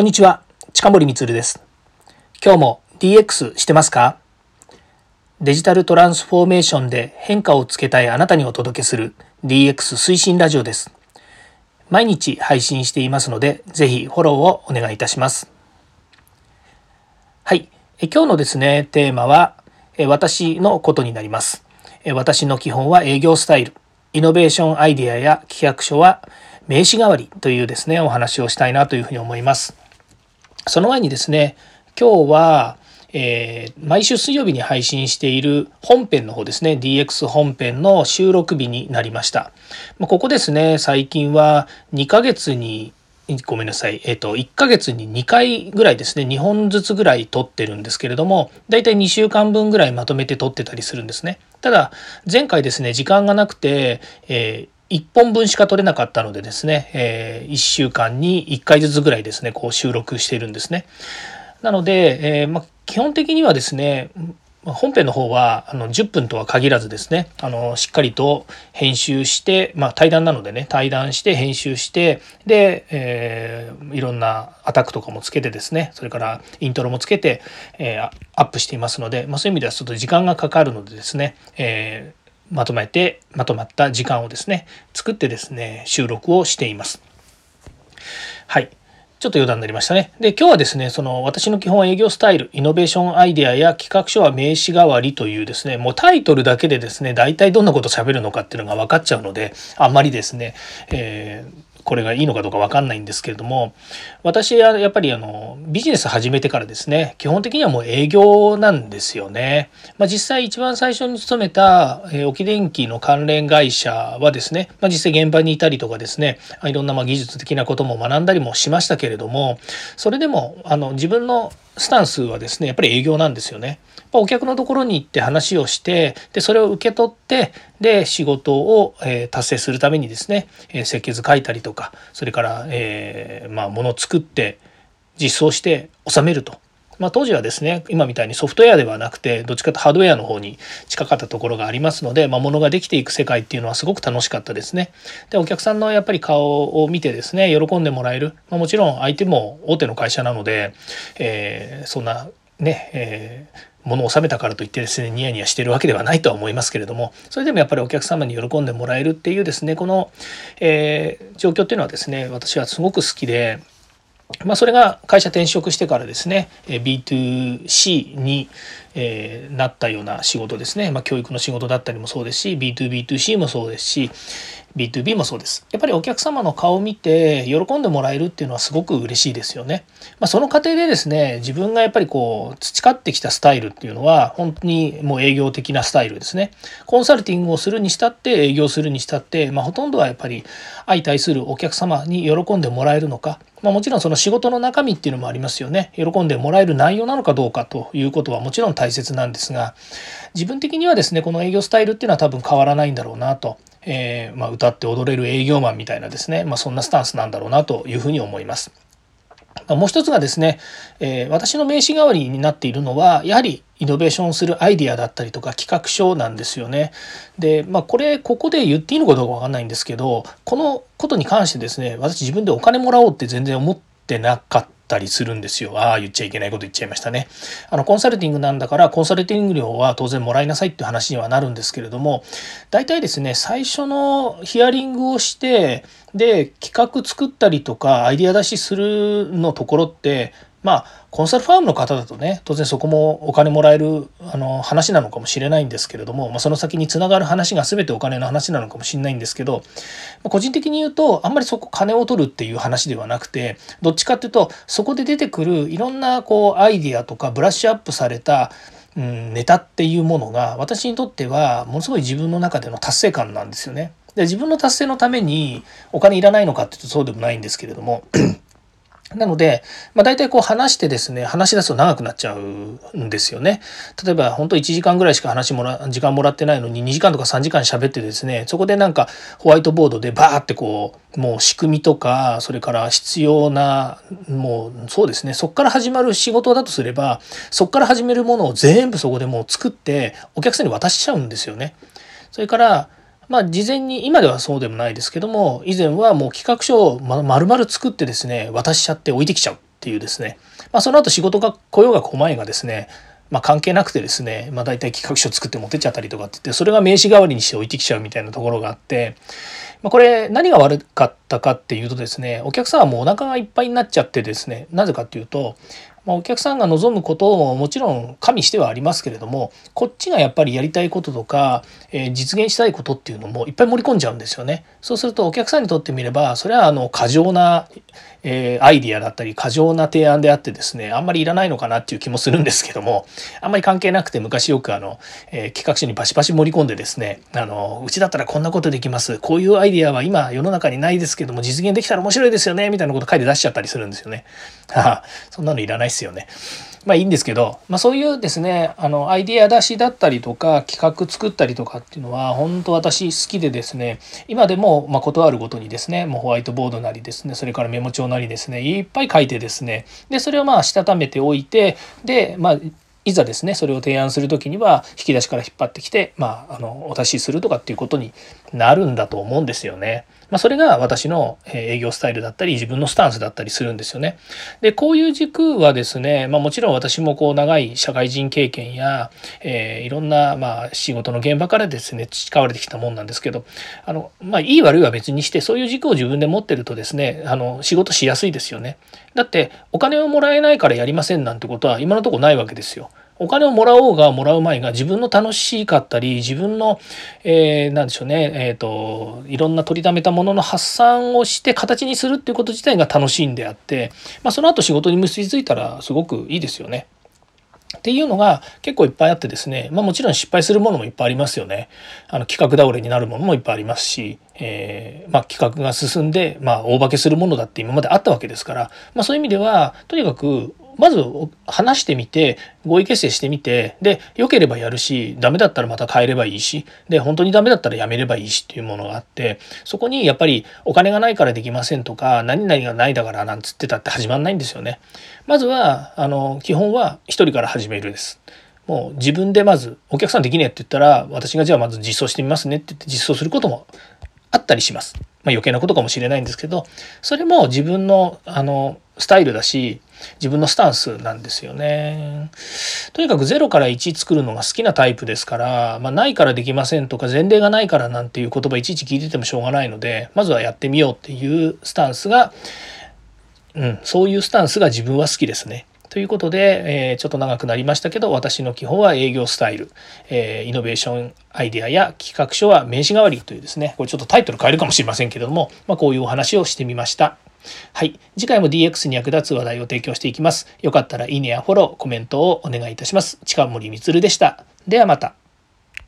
こんにちは、近森光です。今日も DX してますか？デジタルトランスフォーメーションで変化をつけたいあなたにお届けする DX 推進ラジオです。毎日配信していますので、ぜひフォローをお願いいたします。はい、え今日のですね、テーマはえ私のことになります。え私の基本は営業スタイル。イノベーションアイデアや企画書は名刺代わりというですね、お話をしたいなというふうに思います。その前にですね、今日は、えー、毎週水曜日に配信している本編の方ですね DX 本編の収録日になりました。まここですね最近は2ヶ月にごめんなさい、えっ、ー、と、1ヶ月に2回ぐらいですね、2本ずつぐらい撮ってるんですけれども、だいたい2週間分ぐらいまとめて撮ってたりするんですね。ただ、前回ですね、時間がなくて、えー1本分しか撮れなかったのでですね、えー、1週間に1回ずつぐらいですね、こう収録しているんですね。なので、えー、ま基本的にはですね、本編の方はあの10分とは限らずですねあのしっかりと編集して、まあ、対談なのでね対談して編集してで、えー、いろんなアタックとかもつけてですねそれからイントロもつけて、えー、アップしていますので、まあ、そういう意味ではちょっと時間がかかるのでですね、えー、まとめてまとまった時間をですね作ってですね収録をしています。はいちょっと余談になりましたね。で、今日はですね、その私の基本営業スタイル、イノベーションアイデアや企画書は名刺代わりというですね、もうタイトルだけでですね、大体どんなこと喋るのかっていうのが分かっちゃうので、あんまりですね、えーこれがいいのかどうか分かんないんですけれども私はやっぱりあのビジネス始めてからですね基本的にはもう営業なんですよね。まあ、実際一番最初に勤めた、え沖電機の関連会社はですね、まあ、実際現場にいたりとかですねいろんなま技術的なことも学んだりもしましたけれどもそれでもあの自分のスタンスはですねやっぱり営業なんですよね。お客のところに行って話をしてでそれを受け取ってで仕事を、え達成するためにですね、え設計図書いたりとかそれから、えー、まあ、ものを作って実装して納めると。まあ、当時はですね今みたいにソフトウェアではなくてどっちかとハードウェアの方に近かったところがありますので、まあ、物ができていく世界っていうのはすごく楽しかったですね。でお客さんのやっぱり顔を見てですね喜んでもらえる、まあ、もちろん相手も大手の会社なので、えー、そんなね、えー物を収めたからといってですねニヤニヤしてるわけではないとは思いますけれどもそれでもやっぱりお客様に喜んでもらえるっていうですねこの、えー、状況っていうのはですね私はすごく好きで。まあ、それが会社転職してからですね B2C に、えなったような仕事ですね、まあ、教育の仕事だったりもそうですし B2B2C もそうですし B2B もそうです。やっぱりお客様の顔を見て喜んでもらえるっていうのはすごく嬉しいですよね。まあ、その過程でですね、自分がやっぱりこう培ってきたスタイルっていうのは本当にもう営業的なスタイルですね。コンサルティングをするにしたって営業するにしたって、まあ、ほとんどはやっぱり相対するお客様に喜んでもらえるのか、まあ、もちろんその仕事の中身っていうのもありますよね。喜んでもらえる内容なのかどうかということはもちろん大切なんですが、自分的にはですね、この営業スタイルっていうのは多分変わらないんだろうなと。えー、まあ、歌って踊れる営業マンみたいなですね、まあ、そんなスタンスなんだろうなというふうに思います。もう一つがですね、えー、私の名刺代わりになっているのはやはりイノベーションするアイディアだったりとか企画書なんですよね。でまあこれここで言っていいのかどうか分かんないんですけどこのことに関してですね私自分でお金もらおうって全然思ってなかった。たりするんですよ。ああ、言っちゃいけないこと言っちゃいましたね。あの、コンサルティングなんだから、コンサルティング料は当然もらいなさいっていう話にはなるんですけれども、大体ですね、最初のヒアリングをして、で、企画作ったりとか、アイデア出しするのところって、まあコンサルファームの方だとね当然そこもお金もらえるあの話なのかもしれないんですけれども、まあ、その先につながる話が全てお金の話なのかもしれないんですけど、まあ、個人的に言うとあんまりそこ金を取るっていう話ではなくてどっちかっていうとそこで出てくるいろんなこうアイディアとかブラッシュアップされたうん、ネタっていうものが私にとってはものすごい自分の中での達成感なんですよね。で自分の達成のためにお金いらないのかっていうとそうでもないんですけれどもなので、まあ、大体こう話してですね、話し出すと長くなっちゃうんですよね。例えば本当1時間ぐらいしか話もら、時間もらってないのに2時間とか3時間喋ってですね、そこでなんかホワイトボードでバーってこう、もう仕組みとか、それから必要な、もうそうですね、そこから始まる仕事だとすれば、そこから始めるものを全部そこでもう作ってお客さんに渡しちゃうんですよね。それから、まあ、事前に今ではそうでもないですけども以前はもう企画書をま丸々作ってですね渡しちゃって置いてきちゃうっていうですね、まあ、その後仕事が来ようが来まいがですねまあ、関係なくてですね、まあ、大体企画書作って持ってっちゃったりとかって言ってそれが名刺代わりにして置いてきちゃうみたいなところがあって、まあ、これ何が悪かったかっていうとですねお客さんはもうお腹がいっぱいになっちゃってですねなぜかっていうとまあ、お客さんが望むことももちろん加味してはありますけれどもこっちがやっぱりやりたいこととか、えー、実現したいことっていうのもいっぱい盛り込んじゃうんですよね。そうするとお客さんにとってみればそれはあの過剰な、えー、アイディアだったり過剰な提案であってですねあんまりいらないのかなっていう気もするんですけどもあんまり関係なくて昔よくあの、えー、企画書にバシバシ盛り込んでですねあのうちだったらこんなことできますこういうアイディアは今世の中にないですけども実現できたら面白いですよねみたいなこと書いて出しちゃったりするんですよね。そんなのいらないっすよね。まあいいんですけど、まあ、そういうですねあのアイディア出しだったりとか企画作ったりとかっていうのは本当私好きでですね今でもま断るごとにですねもうホワイトボードなりですねそれからメモ帳なりですねいっぱい書いてですねでそれをまあしたためておいてでまあいざですねそれを提案する時には引き出しから引っ張ってきて、まあ、あのお出しするとかっていうことになるんだと思うんですよね。まあ、それが私の営業スタイルだったり自分のスタンスだったりするんですよね。でこういう軸はですね、まあ、もちろん私もこう長い社会人経験や、えー、いろんなまあ仕事の現場からですね培われてきたもんなんですけどあの、まあ、いい悪いは別にしてそういう軸を自分で持ってるとですねあの仕事しやすいですよね。だってお金をもらえないからやりませんなんてことは今のところないわけですよ。お金をもらおうがもらう前が自分の楽しかったり自分の、えー、なんでしょうね、えーと、いろんな取りためたものの発散をして形にするっていうこと自体が楽しいんであって、まあ、その後仕事に結びついたらすごくいいですよね。っていうのが結構いっぱいあってですね、まあ、もちろん失敗するものもいっぱいありますよね。あの企画倒れになるものもいっぱいありますし、えー、まあ、企画が進んで、まあ、大化けするものだって今まであったわけですから、まあ、そういう意味ではとにかくまず話してみて合意形成してみてで良ければやるしダメだったらまた変えればいいしで本当にダメだったらやめればいいしっていうものがあってそこにやっぱりお金がないからできませんとか何々がないだからなんつってたって始まんないんですよね。まずはあの基本は一人から始めるです。もう自分でまずお客さんできねえって言ったら私がじゃあまず実装してみますねって言って実装することもあったりします。まあ、余計なことかもしれないんですけどそれも自分のあのスタイルだし自分のスタンスなんですよね。とにかく0から1作るのが好きなタイプですから、まあ、ないからできませんとか前例がないからなんていう言葉いちいち聞いててもしょうがないのでまずはやってみようっていうスタンスが、うん、そういうスタンスが自分は好きですね。ということで、えー、ちょっと長くなりましたけど私の基本は営業スタイル、えー、イノベーションアイデアや企画書は名刺代わりというですねこれちょっとタイトル変えるかもしれませんけれども、まあ、こういうお話をしてみました。はい。次回も DX に役立つ話題を提供していきます。よかったらいいねやフォロー、コメントをお願いいたします。近森光でした。ではまた。